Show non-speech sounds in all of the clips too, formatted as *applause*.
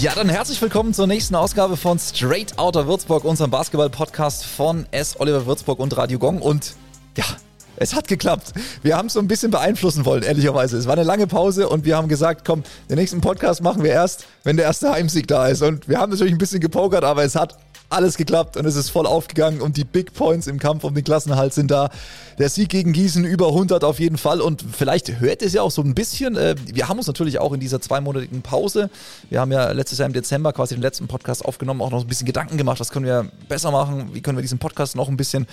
Ja, dann herzlich willkommen zur nächsten Ausgabe von Straight Outer Würzburg, unserem Basketball-Podcast von S. Oliver Würzburg und Radio Gong. Und ja, es hat geklappt. Wir haben es so ein bisschen beeinflussen wollen, ehrlicherweise. Es war eine lange Pause und wir haben gesagt, komm, den nächsten Podcast machen wir erst, wenn der erste Heimsieg da ist. Und wir haben natürlich ein bisschen gepokert, aber es hat alles geklappt und es ist voll aufgegangen und die Big Points im Kampf um den Klassenhalt sind da. Der Sieg gegen Gießen über 100 auf jeden Fall und vielleicht hört es ja auch so ein bisschen. Äh, wir haben uns natürlich auch in dieser zweimonatigen Pause, wir haben ja letztes Jahr im Dezember quasi den letzten Podcast aufgenommen, auch noch ein bisschen Gedanken gemacht, was können wir besser machen, wie können wir diesen Podcast noch ein bisschen,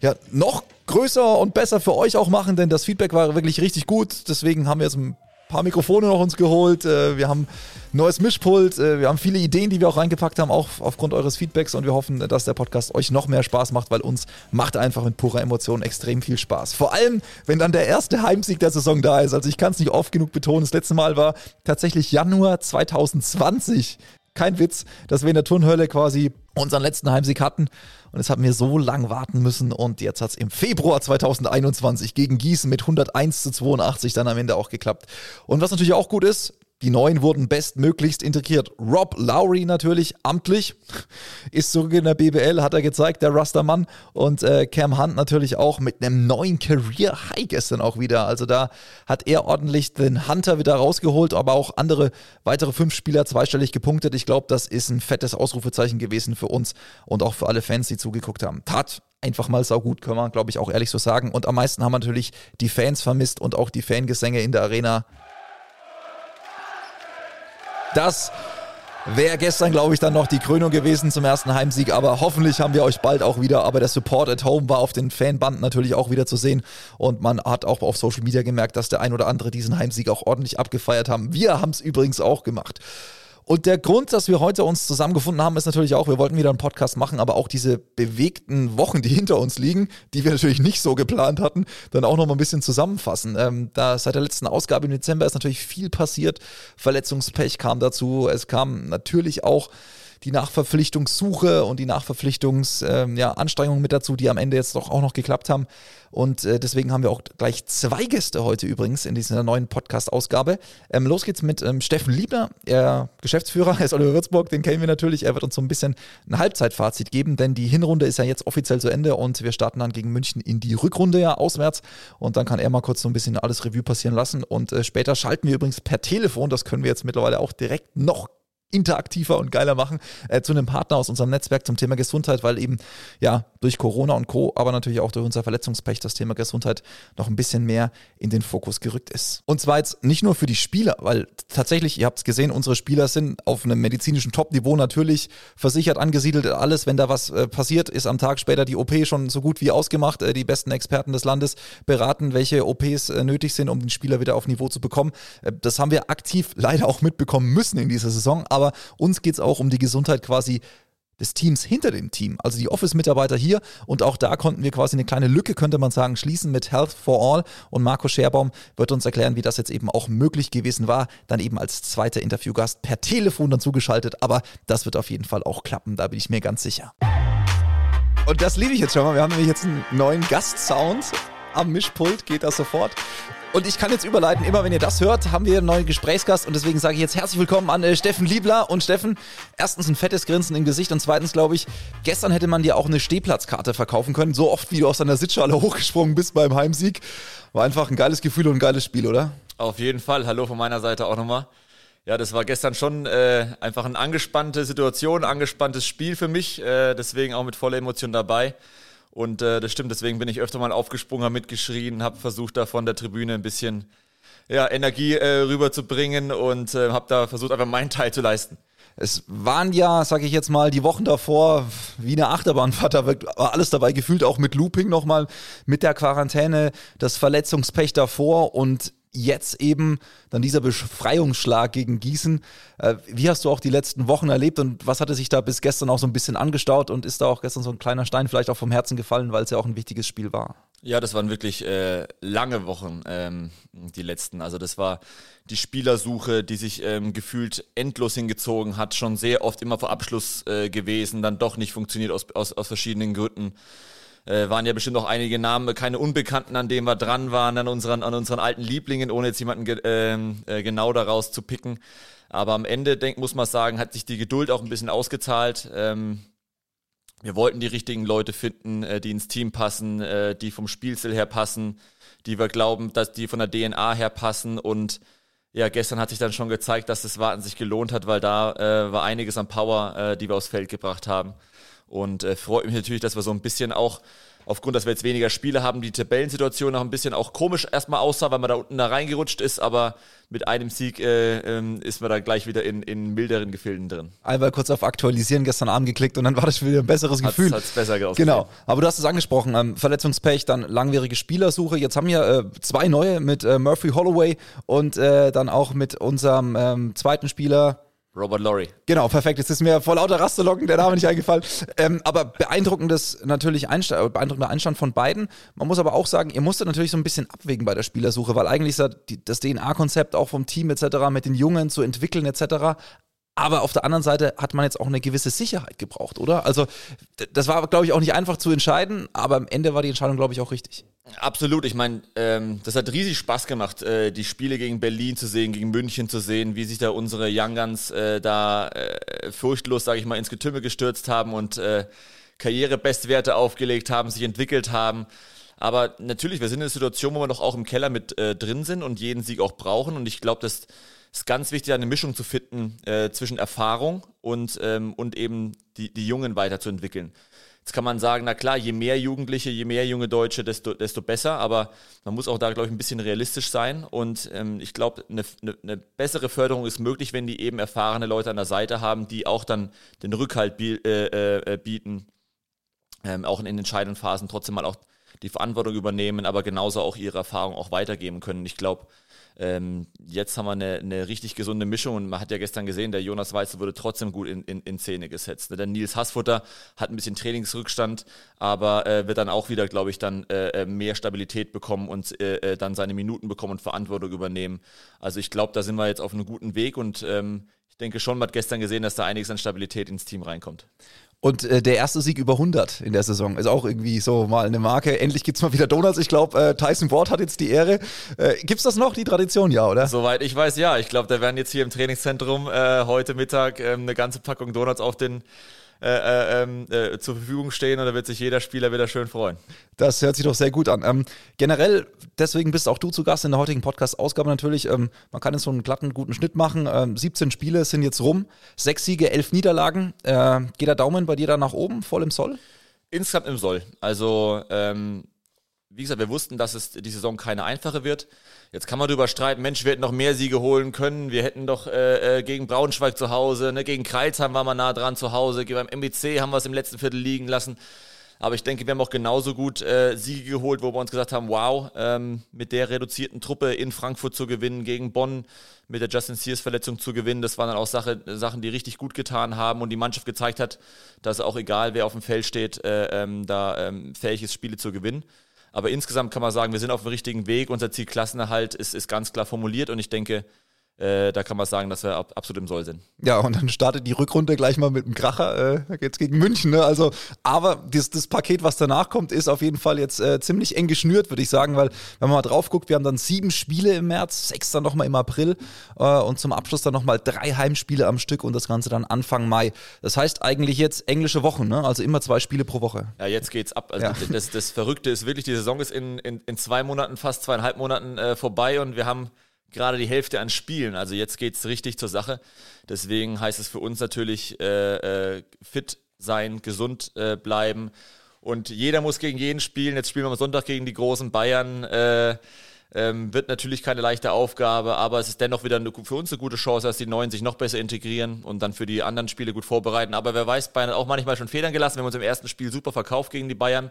ja, noch größer und besser für euch auch machen, denn das Feedback war wirklich richtig gut. Deswegen haben wir jetzt ein paar Mikrofone noch uns geholt. Äh, wir haben neues Mischpult. Äh, wir haben viele Ideen, die wir auch reingepackt haben, auch aufgrund eures Feedbacks. Und wir hoffen, dass der Podcast euch noch mehr Spaß macht, weil uns macht einfach mit purer Emotion extrem viel Spaß. Vor allem, wenn dann der erste Heimsieg der Saison da ist. Also ich kann es nicht oft genug betonen. Das letzte Mal war tatsächlich Januar 2020 kein Witz, dass wir in der Turnhölle quasi unseren letzten Heimsieg hatten. Und es hat mir so lang warten müssen. Und jetzt hat es im Februar 2021 gegen Gießen mit 101 zu 82 dann am Ende auch geklappt. Und was natürlich auch gut ist, die Neuen wurden bestmöglichst integriert. Rob Lowry natürlich amtlich, ist zurück in der BBL, hat er gezeigt, der Rastermann. Und äh, Cam Hunt natürlich auch mit einem neuen Career High gestern auch wieder. Also da hat er ordentlich den Hunter wieder rausgeholt, aber auch andere weitere fünf Spieler zweistellig gepunktet. Ich glaube, das ist ein fettes Ausrufezeichen gewesen für uns und auch für alle Fans, die zugeguckt haben. Tat einfach mal saugut, können wir, glaube ich, auch ehrlich so sagen. Und am meisten haben natürlich die Fans vermisst und auch die Fangesänge in der Arena. Das wäre gestern, glaube ich, dann noch die Krönung gewesen zum ersten Heimsieg. Aber hoffentlich haben wir euch bald auch wieder. Aber der Support at Home war auf den Fanbanden natürlich auch wieder zu sehen. Und man hat auch auf Social Media gemerkt, dass der ein oder andere diesen Heimsieg auch ordentlich abgefeiert haben. Wir haben es übrigens auch gemacht. Und der Grund, dass wir heute uns zusammengefunden haben, ist natürlich auch, wir wollten wieder einen Podcast machen, aber auch diese bewegten Wochen, die hinter uns liegen, die wir natürlich nicht so geplant hatten, dann auch noch mal ein bisschen zusammenfassen. Ähm, da seit der letzten Ausgabe im Dezember ist natürlich viel passiert. Verletzungspech kam dazu. Es kam natürlich auch die Nachverpflichtungssuche und die Nachverpflichtungsanstrengungen ähm, ja, mit dazu, die am Ende jetzt doch auch noch geklappt haben. Und äh, deswegen haben wir auch gleich zwei Gäste heute übrigens in dieser neuen Podcast-Ausgabe. Ähm, los geht's mit ähm, Steffen Liebner, er Geschäftsführer, *laughs* er ist Oliver Würzburg, den kennen wir natürlich. Er wird uns so ein bisschen ein Halbzeitfazit geben, denn die Hinrunde ist ja jetzt offiziell zu Ende und wir starten dann gegen München in die Rückrunde ja auswärts. Und dann kann er mal kurz so ein bisschen alles Revue passieren lassen. Und äh, später schalten wir übrigens per Telefon, das können wir jetzt mittlerweile auch direkt noch interaktiver und geiler machen, äh, zu einem Partner aus unserem Netzwerk zum Thema Gesundheit, weil eben ja durch Corona und Co., aber natürlich auch durch unser Verletzungspech das Thema Gesundheit noch ein bisschen mehr in den Fokus gerückt ist. Und zwar jetzt nicht nur für die Spieler, weil tatsächlich, ihr habt es gesehen, unsere Spieler sind auf einem medizinischen Top-Niveau natürlich versichert angesiedelt. Alles, wenn da was äh, passiert, ist am Tag später die OP schon so gut wie ausgemacht. Äh, die besten Experten des Landes beraten, welche OPs äh, nötig sind, um den Spieler wieder auf Niveau zu bekommen. Äh, das haben wir aktiv *laughs* leider auch mitbekommen müssen in dieser Saison, uns geht es auch um die Gesundheit quasi des Teams hinter dem Team, also die Office-Mitarbeiter hier. Und auch da konnten wir quasi eine kleine Lücke, könnte man sagen, schließen mit Health for All. Und Marco Scherbaum wird uns erklären, wie das jetzt eben auch möglich gewesen war. Dann eben als zweiter Interviewgast per Telefon dann zugeschaltet. Aber das wird auf jeden Fall auch klappen, da bin ich mir ganz sicher. Und das liebe ich jetzt schon mal. Wir haben nämlich jetzt einen neuen Gastsound am Mischpult, geht das sofort. Und ich kann jetzt überleiten, immer wenn ihr das hört, haben wir einen neuen Gesprächsgast und deswegen sage ich jetzt herzlich willkommen an äh, Steffen Liebler. Und Steffen, erstens ein fettes Grinsen im Gesicht und zweitens glaube ich, gestern hätte man dir auch eine Stehplatzkarte verkaufen können. So oft, wie du aus deiner Sitzschale *laughs* hochgesprungen bist beim Heimsieg. War einfach ein geiles Gefühl und ein geiles Spiel, oder? Auf jeden Fall. Hallo von meiner Seite auch nochmal. Ja, das war gestern schon äh, einfach eine angespannte Situation, angespanntes Spiel für mich. Äh, deswegen auch mit voller Emotion dabei. Und äh, das stimmt, deswegen bin ich öfter mal aufgesprungen, habe mitgeschrien, habe versucht, da von der Tribüne ein bisschen ja, Energie äh, rüberzubringen und äh, habe da versucht, einfach meinen Teil zu leisten. Es waren ja, sage ich jetzt mal, die Wochen davor wie eine Achterbahnfahrt, *laughs* da war alles dabei gefühlt, auch mit Looping nochmal, mit der Quarantäne, das Verletzungspech davor und jetzt eben dann dieser Befreiungsschlag gegen Gießen. Äh, wie hast du auch die letzten Wochen erlebt und was hatte sich da bis gestern auch so ein bisschen angestaut und ist da auch gestern so ein kleiner Stein vielleicht auch vom Herzen gefallen, weil es ja auch ein wichtiges Spiel war? Ja, das waren wirklich äh, lange Wochen, ähm, die letzten. Also das war die Spielersuche, die sich ähm, gefühlt endlos hingezogen hat, schon sehr oft immer vor Abschluss äh, gewesen, dann doch nicht funktioniert aus, aus, aus verschiedenen Gründen. Äh, waren ja bestimmt noch einige Namen, keine Unbekannten, an denen wir dran waren, an unseren, an unseren alten Lieblingen, ohne jetzt jemanden ge ähm, äh, genau daraus zu picken. Aber am Ende, denk, muss man sagen, hat sich die Geduld auch ein bisschen ausgezahlt. Ähm, wir wollten die richtigen Leute finden, äh, die ins Team passen, äh, die vom Spielstil her passen, die wir glauben, dass die von der DNA her passen und ja, gestern hat sich dann schon gezeigt, dass das Warten sich gelohnt hat, weil da äh, war einiges an Power, äh, die wir aufs Feld gebracht haben. Und äh, freut mich natürlich, dass wir so ein bisschen auch aufgrund, dass wir jetzt weniger Spiele haben, die Tabellensituation noch ein bisschen auch komisch erstmal aussah, weil man da unten da reingerutscht ist, aber mit einem Sieg äh, ähm, ist man dann gleich wieder in, in milderen Gefilden drin. Einmal kurz auf Aktualisieren gestern Abend geklickt und dann war das wieder ein besseres hat's, Gefühl. Hat's besser ausgesehen. Genau, aber du hast es angesprochen, ähm, Verletzungspech, dann langwierige Spielersuche. Jetzt haben wir äh, zwei neue mit äh, Murphy Holloway und äh, dann auch mit unserem ähm, zweiten Spieler Robert Laurie. Genau, perfekt. Jetzt ist mir vor lauter Rastelocken der Name nicht eingefallen. Ähm, aber beeindruckendes natürlich Einstand, äh, beeindruckender Einstand von beiden. Man muss aber auch sagen, ihr musstet natürlich so ein bisschen abwägen bei der Spielersuche, weil eigentlich ist das DNA-Konzept auch vom Team etc. mit den Jungen zu entwickeln etc. Aber auf der anderen Seite hat man jetzt auch eine gewisse Sicherheit gebraucht, oder? Also, das war, glaube ich, auch nicht einfach zu entscheiden, aber am Ende war die Entscheidung, glaube ich, auch richtig. Absolut. Ich meine, ähm, das hat riesig Spaß gemacht, äh, die Spiele gegen Berlin zu sehen, gegen München zu sehen, wie sich da unsere Young Guns äh, da äh, furchtlos, sage ich mal, ins Getümmel gestürzt haben und äh, Karrierebestwerte aufgelegt haben, sich entwickelt haben. Aber natürlich, wir sind in einer Situation, wo wir noch auch im Keller mit äh, drin sind und jeden Sieg auch brauchen. Und ich glaube, dass ist ganz wichtig, eine Mischung zu finden äh, zwischen Erfahrung und, ähm, und eben die, die Jungen weiterzuentwickeln. Jetzt kann man sagen, na klar, je mehr Jugendliche, je mehr junge Deutsche, desto, desto besser, aber man muss auch da, glaube ich, ein bisschen realistisch sein und ähm, ich glaube, eine, eine, eine bessere Förderung ist möglich, wenn die eben erfahrene Leute an der Seite haben, die auch dann den Rückhalt bi äh, äh, bieten, ähm, auch in den entscheidenden Phasen trotzdem mal auch die Verantwortung übernehmen, aber genauso auch ihre Erfahrung auch weitergeben können. Ich glaube, ähm, jetzt haben wir eine, eine, richtig gesunde Mischung und man hat ja gestern gesehen, der Jonas Weizel wurde trotzdem gut in, in, in Szene gesetzt. Ne? Der Nils Hassfutter hat ein bisschen Trainingsrückstand, aber äh, wird dann auch wieder, glaube ich, dann äh, äh, mehr Stabilität bekommen und äh, äh, dann seine Minuten bekommen und Verantwortung übernehmen. Also ich glaube, da sind wir jetzt auf einem guten Weg und ähm, ich denke schon, man hat gestern gesehen, dass da einiges an Stabilität ins Team reinkommt. Und äh, der erste Sieg über 100 in der Saison ist auch irgendwie so mal eine Marke. Endlich gibt's mal wieder Donuts. Ich glaube, äh, Tyson Ward hat jetzt die Ehre. Äh, gibt's das noch, die Tradition, ja, oder? Soweit ich weiß, ja. Ich glaube, da werden jetzt hier im Trainingszentrum äh, heute Mittag ähm, eine ganze Packung Donuts auf den äh, äh, ähm, äh, zur Verfügung stehen und da wird sich jeder Spieler wieder schön freuen. Das hört sich doch sehr gut an. Ähm, generell, deswegen bist auch du zu Gast in der heutigen Podcast-Ausgabe natürlich. Ähm, man kann jetzt so einen glatten, guten Schnitt machen. 17 ähm, Spiele sind jetzt rum, sechs Siege, elf Niederlagen. Äh, geht der Daumen bei dir da nach oben, voll im Soll? Insgesamt im Soll. Also, ähm, wie gesagt, wir wussten, dass es die Saison keine einfache wird. Jetzt kann man darüber streiten, Mensch, wir hätten noch mehr Siege holen können. Wir hätten doch äh, äh gegen Braunschweig zu Hause, ne, gegen Kreuzheim waren wir nah dran zu Hause, beim MBC haben wir es im letzten Viertel liegen lassen. Aber ich denke, wir haben auch genauso gut äh, Siege geholt, wo wir uns gesagt haben, wow, ähm, mit der reduzierten Truppe in Frankfurt zu gewinnen, gegen Bonn mit der Justin Sears Verletzung zu gewinnen, das waren dann auch Sache, Sachen, die richtig gut getan haben und die Mannschaft gezeigt hat, dass auch egal, wer auf dem Feld steht, äh, ähm, da ähm, fähig ist, Spiele zu gewinnen. Aber insgesamt kann man sagen, wir sind auf dem richtigen Weg. Unser Ziel Klassenerhalt ist, ist ganz klar formuliert und ich denke, äh, da kann man sagen, dass wir ab, absolut im Soll sind. Ja, und dann startet die Rückrunde gleich mal mit einem Kracher. Äh, da geht's gegen München. Ne? Also, aber das, das Paket, was danach kommt, ist auf jeden Fall jetzt äh, ziemlich eng geschnürt, würde ich sagen, weil wenn man mal drauf guckt, wir haben dann sieben Spiele im März, sechs dann nochmal im April äh, und zum Abschluss dann nochmal drei Heimspiele am Stück und das Ganze dann Anfang Mai. Das heißt eigentlich jetzt englische Wochen, ne? also immer zwei Spiele pro Woche. Ja, jetzt geht's ab. Also ja. das, das Verrückte ist wirklich, die Saison ist in, in, in zwei Monaten, fast zweieinhalb Monaten äh, vorbei und wir haben gerade die Hälfte an Spielen. Also jetzt geht es richtig zur Sache. Deswegen heißt es für uns natürlich äh, äh, fit sein, gesund äh, bleiben. Und jeder muss gegen jeden spielen. Jetzt spielen wir am Sonntag gegen die großen Bayern. Äh, ähm, wird natürlich keine leichte Aufgabe, aber es ist dennoch wieder eine, für uns eine gute Chance, dass die Neuen sich noch besser integrieren und dann für die anderen Spiele gut vorbereiten. Aber wer weiß, Bayern hat auch manchmal schon Federn gelassen. Wir haben uns im ersten Spiel super verkauft gegen die Bayern.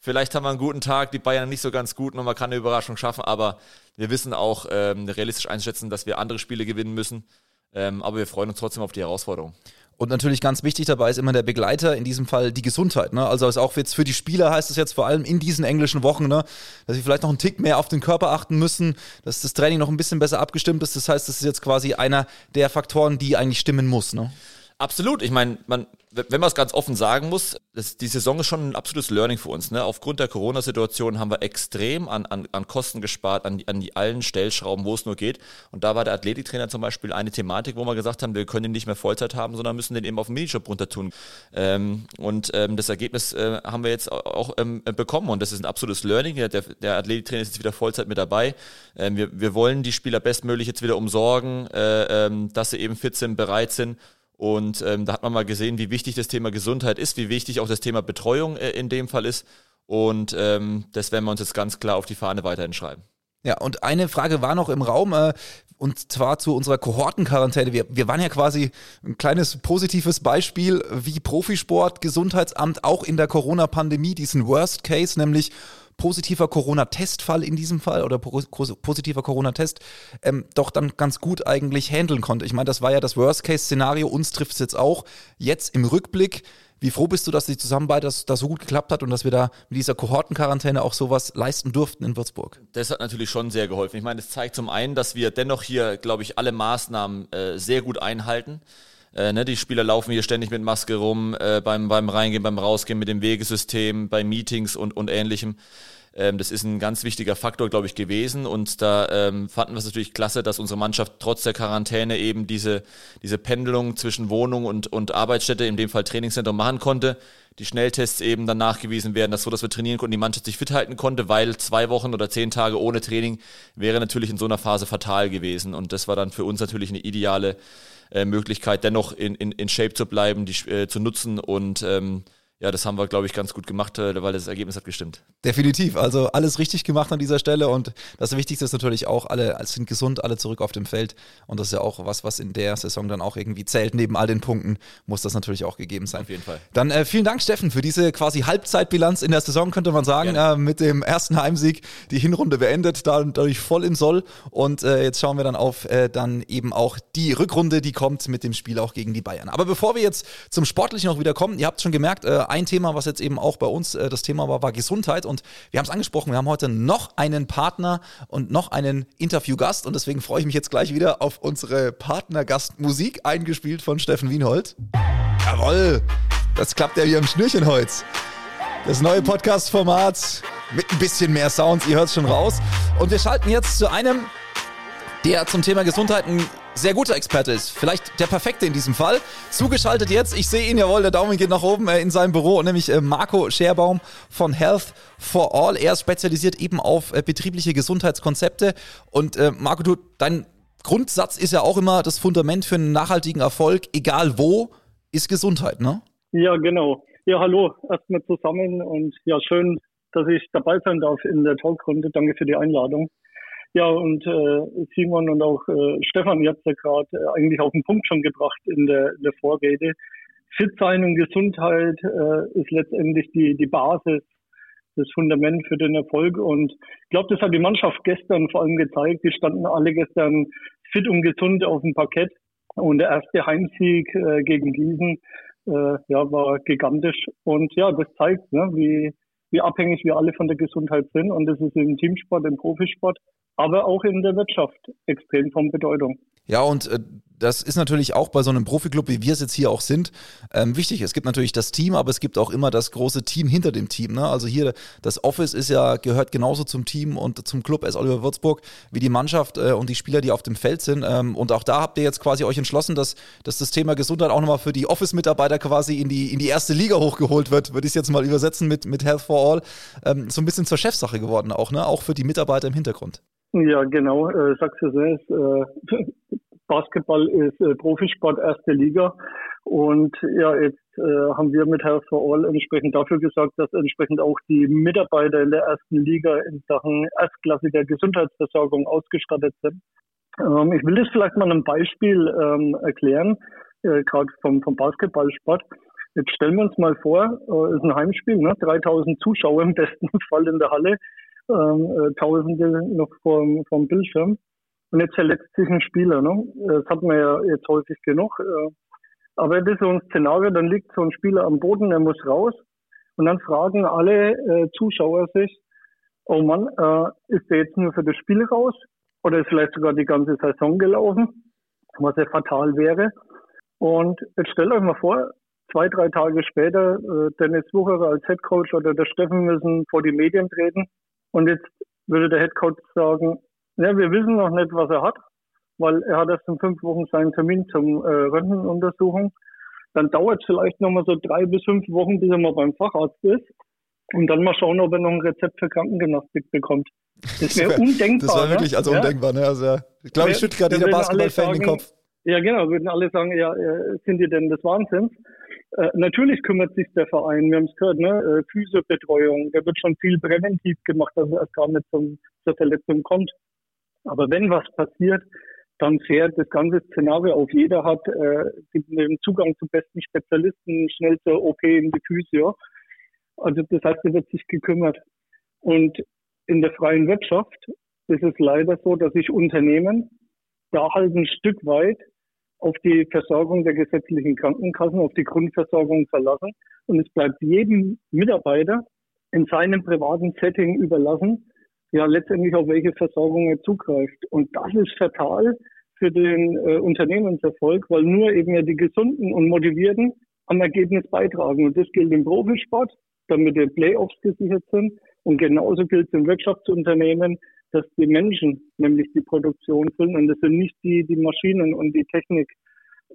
Vielleicht haben wir einen guten Tag, die Bayern nicht so ganz gut und man kann eine Überraschung schaffen, aber wir wissen auch ähm, realistisch einschätzen, dass wir andere Spiele gewinnen müssen. Ähm, aber wir freuen uns trotzdem auf die Herausforderung. Und natürlich ganz wichtig dabei ist immer der Begleiter, in diesem Fall die Gesundheit. Ne? Also ist auch jetzt für die Spieler heißt es jetzt vor allem in diesen englischen Wochen, ne, dass sie vielleicht noch einen Tick mehr auf den Körper achten müssen, dass das Training noch ein bisschen besser abgestimmt ist. Das heißt, das ist jetzt quasi einer der Faktoren, die eigentlich stimmen muss. Ne? Absolut. Ich meine, man, wenn man es ganz offen sagen muss, das, die Saison ist schon ein absolutes Learning für uns. Ne? Aufgrund der Corona-Situation haben wir extrem an, an, an Kosten gespart, an, an die allen Stellschrauben, wo es nur geht. Und da war der Athletiktrainer zum Beispiel eine Thematik, wo wir gesagt haben, wir können ihn nicht mehr Vollzeit haben, sondern müssen den eben auf den Minijob runter tun. Ähm, und ähm, das Ergebnis äh, haben wir jetzt auch ähm, bekommen. Und das ist ein absolutes Learning. Der, der Athletiktrainer ist jetzt wieder Vollzeit mit dabei. Ähm, wir, wir wollen die Spieler bestmöglich jetzt wieder umsorgen, äh, ähm, dass sie eben fit sind, bereit sind. Und ähm, da hat man mal gesehen, wie wichtig das Thema Gesundheit ist, wie wichtig auch das Thema Betreuung äh, in dem Fall ist. Und ähm, das werden wir uns jetzt ganz klar auf die Fahne weiterhin schreiben. Ja, und eine Frage war noch im Raum, äh, und zwar zu unserer Kohortenquarantäne. Wir, wir waren ja quasi ein kleines positives Beispiel, wie Profisport, Gesundheitsamt auch in der Corona-Pandemie diesen Worst Case, nämlich positiver Corona-Testfall in diesem Fall oder positiver Corona-Test ähm, doch dann ganz gut eigentlich handeln konnte. Ich meine, das war ja das Worst-Case-Szenario, uns trifft es jetzt auch. Jetzt im Rückblick, wie froh bist du, dass die Zusammenarbeit das, das so gut geklappt hat und dass wir da mit dieser Kohortenquarantäne auch sowas leisten durften in Würzburg? Das hat natürlich schon sehr geholfen. Ich meine, es zeigt zum einen, dass wir dennoch hier, glaube ich, alle Maßnahmen äh, sehr gut einhalten. Äh, ne, die Spieler laufen hier ständig mit Maske rum, äh, beim, beim Reingehen, beim Rausgehen mit dem Wegesystem, bei Meetings und, und ähnlichem. Ähm, das ist ein ganz wichtiger Faktor, glaube ich, gewesen. Und da ähm, fanden wir es natürlich klasse, dass unsere Mannschaft trotz der Quarantäne eben diese, diese Pendelung zwischen Wohnung und, und Arbeitsstätte, in dem Fall Trainingszentrum, machen konnte. Die Schnelltests eben dann nachgewiesen werden, dass so, dass wir trainieren konnten, die Mannschaft sich fit halten konnte, weil zwei Wochen oder zehn Tage ohne Training wäre natürlich in so einer Phase fatal gewesen. Und das war dann für uns natürlich eine ideale äh, Möglichkeit, dennoch in, in, in Shape zu bleiben, die äh, zu nutzen und ähm, ja, das haben wir, glaube ich, ganz gut gemacht, äh, weil das Ergebnis hat gestimmt. Definitiv. Also alles richtig gemacht an dieser Stelle und das Wichtigste ist natürlich auch, alle sind gesund, alle zurück auf dem Feld und das ist ja auch was, was in der Saison dann auch irgendwie zählt. Neben all den Punkten muss das natürlich auch gegeben sein. Auf jeden Fall. Dann äh, vielen Dank, Steffen, für diese quasi Halbzeitbilanz in der Saison, könnte man sagen, äh, mit dem ersten Heimsieg die Hinrunde beendet, dadurch voll im Soll und äh, jetzt schauen wir dann auf äh, dann eben auch die Rückrunde, die kommt mit dem Spiel auch gegen die Bayern. Aber bevor wir jetzt zum Sportlichen noch wieder kommen, ihr habt schon gemerkt, äh, ein Thema, was jetzt eben auch bei uns äh, das Thema war, war Gesundheit. Und wir haben es angesprochen, wir haben heute noch einen Partner und noch einen Interviewgast. Und deswegen freue ich mich jetzt gleich wieder auf unsere Partnergastmusik, eingespielt von Steffen Wienholz. Jawoll, das klappt ja wie am Schnürchenholz. Das neue Podcast-Format mit ein bisschen mehr Sounds, ihr hört es schon raus. Und wir schalten jetzt zu einem, der zum Thema Gesundheit ein sehr guter Experte ist. Vielleicht der perfekte in diesem Fall. Zugeschaltet jetzt, ich sehe ihn, jawohl, der Daumen geht nach oben äh, in seinem Büro, nämlich äh, Marco Scherbaum von Health for All. Er spezialisiert eben auf äh, betriebliche Gesundheitskonzepte. Und äh, Marco, du, dein Grundsatz ist ja auch immer das Fundament für einen nachhaltigen Erfolg, egal wo, ist Gesundheit, ne? Ja, genau. Ja, hallo, erstmal zusammen und ja, schön, dass ich dabei sein darf in der Talkrunde. Danke für die Einladung. Ja, und äh, Simon und auch äh, Stefan, ihr habt ja gerade äh, eigentlich auf den Punkt schon gebracht in der, in der Vorrede. Fit sein und Gesundheit äh, ist letztendlich die, die Basis, das Fundament für den Erfolg. Und ich glaube, das hat die Mannschaft gestern vor allem gezeigt. Die standen alle gestern fit und gesund auf dem Parkett. Und der erste Heimsieg äh, gegen Gießen äh, ja, war gigantisch. Und ja, das zeigt, ne, wie, wie abhängig wir alle von der Gesundheit sind. Und das ist im Teamsport, im Profisport aber auch in der Wirtschaft extrem von Bedeutung. Ja, und äh, das ist natürlich auch bei so einem Profiklub, wie wir es jetzt hier auch sind, ähm, wichtig. Es gibt natürlich das Team, aber es gibt auch immer das große Team hinter dem Team. Ne? Also hier, das Office ist ja, gehört genauso zum Team und zum Club S. Oliver Würzburg wie die Mannschaft äh, und die Spieler, die auf dem Feld sind. Ähm, und auch da habt ihr jetzt quasi euch entschlossen, dass, dass das Thema Gesundheit auch nochmal für die Office-Mitarbeiter quasi in die, in die erste Liga hochgeholt wird, würde ich es jetzt mal übersetzen mit, mit Health for All. Ähm, so ein bisschen zur Chefsache geworden auch, ne? auch für die Mitarbeiter im Hintergrund. Ja, genau, äh, sagst du selbst. Äh, *laughs* Basketball ist äh, Profisport erste Liga. Und ja, jetzt äh, haben wir mit Health for All entsprechend dafür gesorgt, dass entsprechend auch die Mitarbeiter in der ersten Liga in Sachen erstklassiger Gesundheitsversorgung ausgestattet sind. Ähm, ich will das vielleicht mal ein Beispiel ähm, erklären, äh, gerade vom, vom Basketballsport. Jetzt stellen wir uns mal vor, äh, ist ein Heimspiel, ne? 3000 Zuschauer im besten *laughs* Fall in der Halle ähm, äh, Tausende noch vom, vom Bildschirm. Und jetzt verletzt sich ein Spieler. Ne? Das hat man ja jetzt häufig genug. Äh, aber das ist so ein Szenario, dann liegt so ein Spieler am Boden, er muss raus. Und dann fragen alle äh, Zuschauer sich, oh Mann, äh, ist der jetzt nur für das Spiel raus? Oder ist vielleicht sogar die ganze Saison gelaufen? Was ja fatal wäre. Und jetzt stellt euch mal vor, zwei, drei Tage später, äh, Dennis Wucherer als Head Coach oder der Steffen müssen vor die Medien treten. Und jetzt würde der Head Coach sagen, ja, wir wissen noch nicht, was er hat, weil er hat erst in fünf Wochen seinen Termin zum äh, Röntgenuntersuchung. Dann dauert es vielleicht nochmal so drei bis fünf Wochen, bis er mal beim Facharzt ist. Und dann mal schauen, ob er noch ein Rezept für Krankengymnastik bekommt. Das wäre wär, undenkbar. Das war wirklich also ja? undenkbar. Ne? Also, ich glaube, ich schüttet gerade jeder Basketballfan den Kopf. Ja, genau, würden alle sagen, ja, äh, sind die denn des Wahnsinns? Äh, natürlich kümmert sich der Verein, wir haben es gehört, ne? Äh, Physiobetreuung, da wird schon viel präventiv gemacht, dass es gar nicht zum, zur Verletzung kommt. Aber wenn was passiert, dann fährt das ganze Szenario auf. Jeder hat äh, Zugang zu besten Spezialisten, schnell zur OP in die Physio. Also das heißt, er wird sich gekümmert. Und in der freien Wirtschaft ist es leider so, dass sich Unternehmen da halt ein Stück weit auf die Versorgung der gesetzlichen Krankenkassen, auf die Grundversorgung verlassen. Und es bleibt jedem Mitarbeiter in seinem privaten Setting überlassen, ja letztendlich auf welche Versorgung er zugreift. Und das ist fatal für den äh, Unternehmenserfolg, weil nur eben ja die Gesunden und Motivierten am Ergebnis beitragen. Und das gilt im Profisport, damit die Playoffs gesichert sind. Und genauso gilt es im Wirtschaftsunternehmen, dass die Menschen nämlich die Produktion füllen und das sind nicht die, die Maschinen und die Technik,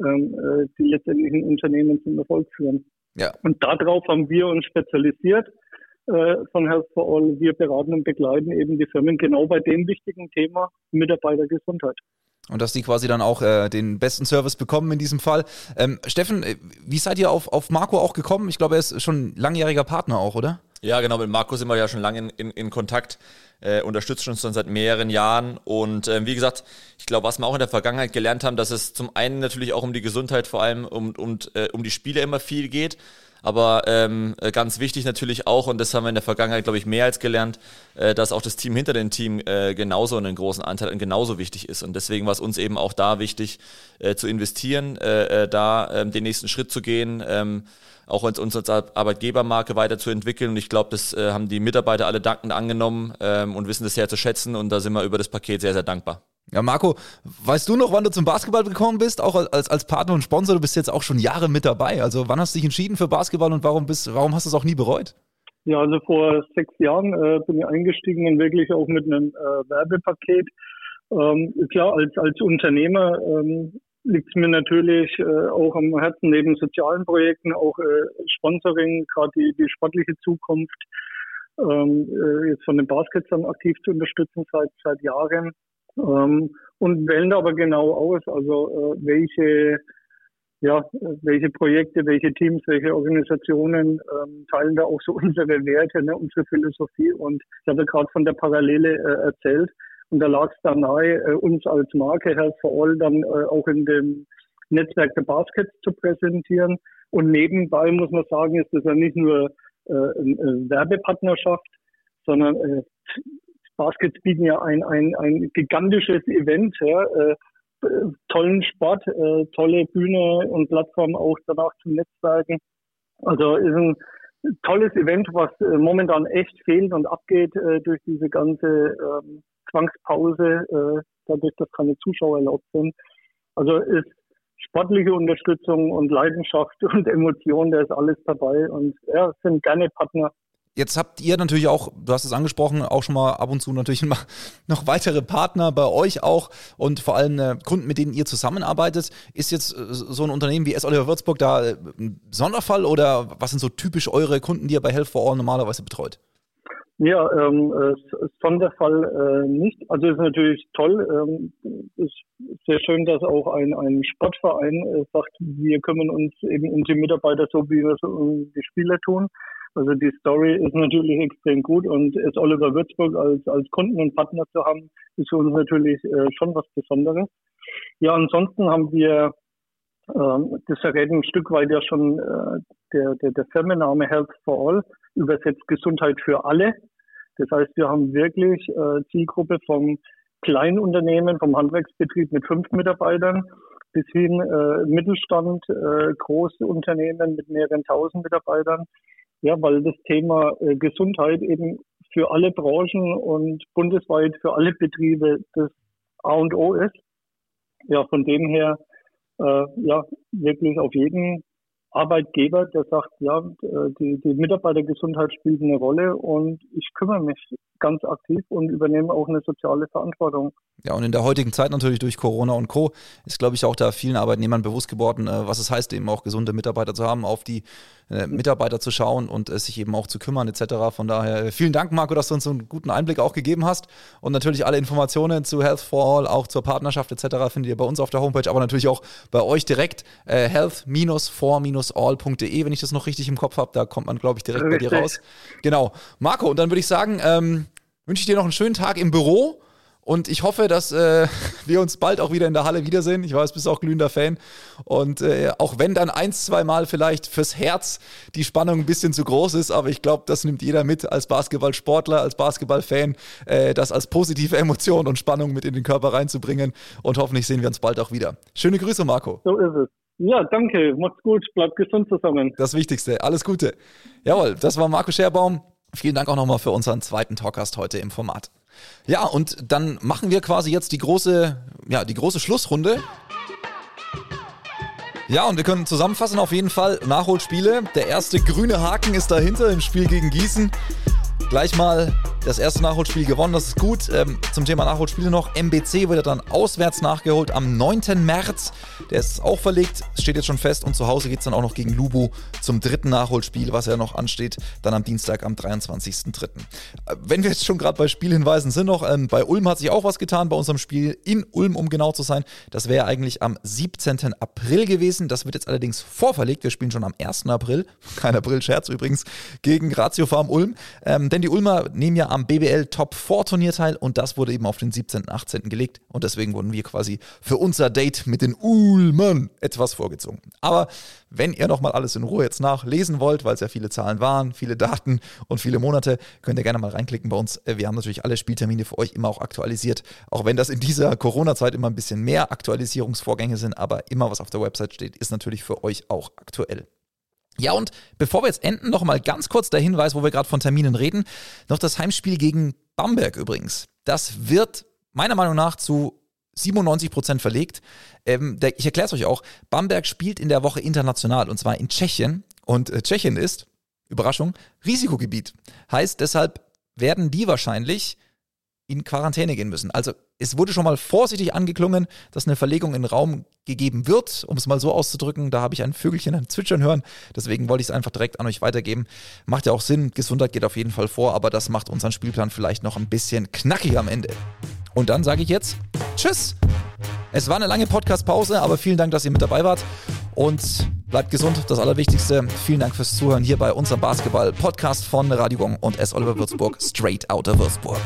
ähm, äh, die letztendlich ein Unternehmen zum Erfolg führen. Ja. Und darauf haben wir uns spezialisiert äh, von Health for All. Wir beraten und begleiten eben die Firmen genau bei dem wichtigen Thema Mitarbeitergesundheit. Und dass die quasi dann auch äh, den besten Service bekommen in diesem Fall. Ähm, Steffen, äh, wie seid ihr auf, auf Marco auch gekommen? Ich glaube, er ist schon langjähriger Partner auch, oder? Ja, genau, mit Marco sind wir ja schon lange in, in, in Kontakt, äh, unterstützt uns schon seit mehreren Jahren. Und äh, wie gesagt, ich glaube, was wir auch in der Vergangenheit gelernt haben, dass es zum einen natürlich auch um die Gesundheit, vor allem um, um, äh, um die Spiele immer viel geht. Aber ähm, äh, ganz wichtig natürlich auch, und das haben wir in der Vergangenheit, glaube ich, mehr als gelernt, äh, dass auch das Team hinter dem Team äh, genauso einen großen Anteil und genauso wichtig ist. Und deswegen war es uns eben auch da wichtig, äh, zu investieren, äh, äh, da äh, den nächsten Schritt zu gehen. Ähm, auch uns, uns als Arbeitgebermarke weiterzuentwickeln. Und ich glaube, das äh, haben die Mitarbeiter alle dankend angenommen ähm, und wissen das sehr zu schätzen. Und da sind wir über das Paket sehr, sehr dankbar. Ja, Marco, weißt du noch, wann du zum Basketball gekommen bist? Auch als, als Partner und Sponsor, du bist jetzt auch schon Jahre mit dabei. Also wann hast du dich entschieden für Basketball und warum, bist, warum hast du es auch nie bereut? Ja, also vor sechs Jahren äh, bin ich eingestiegen und wirklich auch mit einem äh, Werbepaket. Ähm, klar, als, als Unternehmer ähm, liegt es mir natürlich äh, auch am Herzen, neben sozialen Projekten, auch äh, Sponsoring, gerade die, die sportliche Zukunft ähm, äh, jetzt von den Baskets dann aktiv zu unterstützen seit, seit Jahren. Ähm, und wählen aber genau aus, also äh, welche ja, welche Projekte, welche Teams, welche Organisationen ähm, teilen da auch so *laughs* unsere Werte, ne, unsere Philosophie. Und ich habe gerade von der Parallele äh, erzählt. Und da lag es dann nahe, äh, uns als Marke Health for All dann äh, auch in dem Netzwerk der Baskets zu präsentieren. Und nebenbei muss man sagen, ist das ja nicht nur äh, eine Werbepartnerschaft, sondern äh, Baskets bieten ja ein, ein, ein gigantisches Event, ja, äh, tollen Sport, äh, tolle Bühne und Plattform auch danach zum Netzwerken. Also ist ein tolles Event, was äh, momentan echt fehlt und abgeht äh, durch diese ganze ähm, Zwangspause, äh, dadurch, dass keine Zuschauer erlaubt sind. Also ist sportliche Unterstützung und Leidenschaft *laughs* und Emotion, da ist alles dabei und ja, sind gerne Partner Jetzt habt ihr natürlich auch, du hast es angesprochen, auch schon mal ab und zu natürlich *laughs* noch weitere Partner bei euch auch und vor allem äh, Kunden, mit denen ihr zusammenarbeitet. Ist jetzt äh, so ein Unternehmen wie S. Oliver Würzburg da äh, ein Sonderfall oder was sind so typisch eure Kunden, die ihr bei Health for All normalerweise betreut? Ja, ähm, äh, Sonderfall äh, nicht. Also ist natürlich toll. Ähm, ist sehr schön, dass auch ein, ein Sportverein äh, sagt, wir kümmern uns eben um die Mitarbeiter so, wie wir es um die Spieler tun. Also die Story ist natürlich extrem gut und es Oliver Würzburg als, als Kunden und Partner zu haben, ist für uns natürlich äh, schon was Besonderes. Ja, ansonsten haben wir, äh, das verrät ein Stück weit ja schon äh, der, der, der Firmenname Health for All, übersetzt Gesundheit für alle. Das heißt, wir haben wirklich äh, Zielgruppe vom Kleinunternehmen, vom Handwerksbetrieb mit fünf Mitarbeitern bis hin äh, Mittelstand, äh, große Unternehmen mit mehreren tausend Mitarbeitern ja, weil das Thema äh, Gesundheit eben für alle Branchen und bundesweit für alle Betriebe das A und O ist. Ja, von dem her äh, ja wirklich auf jeden Arbeitgeber, der sagt, ja, die, die Mitarbeitergesundheit spielt eine Rolle und ich kümmere mich ganz aktiv und übernehme auch eine soziale Verantwortung. Ja, und in der heutigen Zeit natürlich durch Corona und Co. ist, glaube ich, auch da vielen Arbeitnehmern bewusst geworden, äh, was es heißt, eben auch gesunde Mitarbeiter zu haben, auf die äh, Mitarbeiter zu schauen und äh, sich eben auch zu kümmern etc. Von daher vielen Dank, Marco, dass du uns so einen guten Einblick auch gegeben hast. Und natürlich alle Informationen zu Health for All, auch zur Partnerschaft etc. findet ihr bei uns auf der Homepage, aber natürlich auch bei euch direkt äh, health-for-all.de, wenn ich das noch richtig im Kopf habe. Da kommt man, glaube ich, direkt richtig. bei dir raus. Genau. Marco, und dann würde ich sagen, ähm, wünsche ich dir noch einen schönen Tag im Büro. Und ich hoffe, dass äh, *laughs* wir uns bald auch wieder in der Halle wiedersehen. Ich weiß, du bist auch glühender Fan. Und äh, auch wenn dann ein, zwei Mal vielleicht fürs Herz die Spannung ein bisschen zu groß ist, aber ich glaube, das nimmt jeder mit als Basketballsportler, als Basketballfan, äh, das als positive Emotion und Spannung mit in den Körper reinzubringen. Und hoffentlich sehen wir uns bald auch wieder. Schöne Grüße, Marco. So ist es. Ja, danke. Macht's gut. Bleibt gesund zusammen. Das Wichtigste. Alles Gute. Jawohl, das war Marco Scherbaum. Vielen Dank auch nochmal für unseren zweiten Talkgast heute im Format. Ja, und dann machen wir quasi jetzt die große, ja, die große Schlussrunde. Ja, und wir können zusammenfassen auf jeden Fall Nachholspiele. Der erste grüne Haken ist dahinter im Spiel gegen Gießen. Gleich mal das erste Nachholspiel gewonnen, das ist gut. Ähm, zum Thema Nachholspiele noch. MBC wird dann auswärts nachgeholt am 9. März. Der ist auch verlegt, steht jetzt schon fest. Und zu Hause geht es dann auch noch gegen Lubu zum dritten Nachholspiel, was ja noch ansteht, dann am Dienstag am 23.03. Äh, wenn wir jetzt schon gerade bei Spielhinweisen sind noch, ähm, bei Ulm hat sich auch was getan bei unserem Spiel in Ulm, um genau zu sein. Das wäre eigentlich am 17. April gewesen. Das wird jetzt allerdings vorverlegt. Wir spielen schon am 1. April, *laughs* kein April-Scherz übrigens, gegen Ratio Farm Ulm. Ähm, denn die Ulmer nehmen ja am BBL Top 4 Turnier teil und das wurde eben auf den 17. 18. gelegt und deswegen wurden wir quasi für unser Date mit den Ulmern etwas vorgezogen. Aber wenn ihr nochmal alles in Ruhe jetzt nachlesen wollt, weil es ja viele Zahlen waren, viele Daten und viele Monate, könnt ihr gerne mal reinklicken bei uns. Wir haben natürlich alle Spieltermine für euch immer auch aktualisiert, auch wenn das in dieser Corona-Zeit immer ein bisschen mehr Aktualisierungsvorgänge sind, aber immer was auf der Website steht, ist natürlich für euch auch aktuell. Ja, und bevor wir jetzt enden, noch mal ganz kurz der Hinweis, wo wir gerade von Terminen reden. Noch das Heimspiel gegen Bamberg übrigens. Das wird meiner Meinung nach zu 97 Prozent verlegt. Ähm, der, ich erkläre es euch auch. Bamberg spielt in der Woche international und zwar in Tschechien. Und äh, Tschechien ist, Überraschung, Risikogebiet. Heißt, deshalb werden die wahrscheinlich in Quarantäne gehen müssen. Also es wurde schon mal vorsichtig angeklungen, dass eine Verlegung in den Raum gegeben wird, um es mal so auszudrücken. Da habe ich ein Vögelchen ein Zwitschern hören. Deswegen wollte ich es einfach direkt an euch weitergeben. Macht ja auch Sinn. Gesundheit geht auf jeden Fall vor, aber das macht unseren Spielplan vielleicht noch ein bisschen knackiger am Ende. Und dann sage ich jetzt Tschüss. Es war eine lange Podcast-Pause, aber vielen Dank, dass ihr mit dabei wart. Und bleibt gesund, das Allerwichtigste. Vielen Dank fürs Zuhören hier bei unserem Basketball-Podcast von Radio Gong und S. Oliver Würzburg, Straight Outer Würzburg.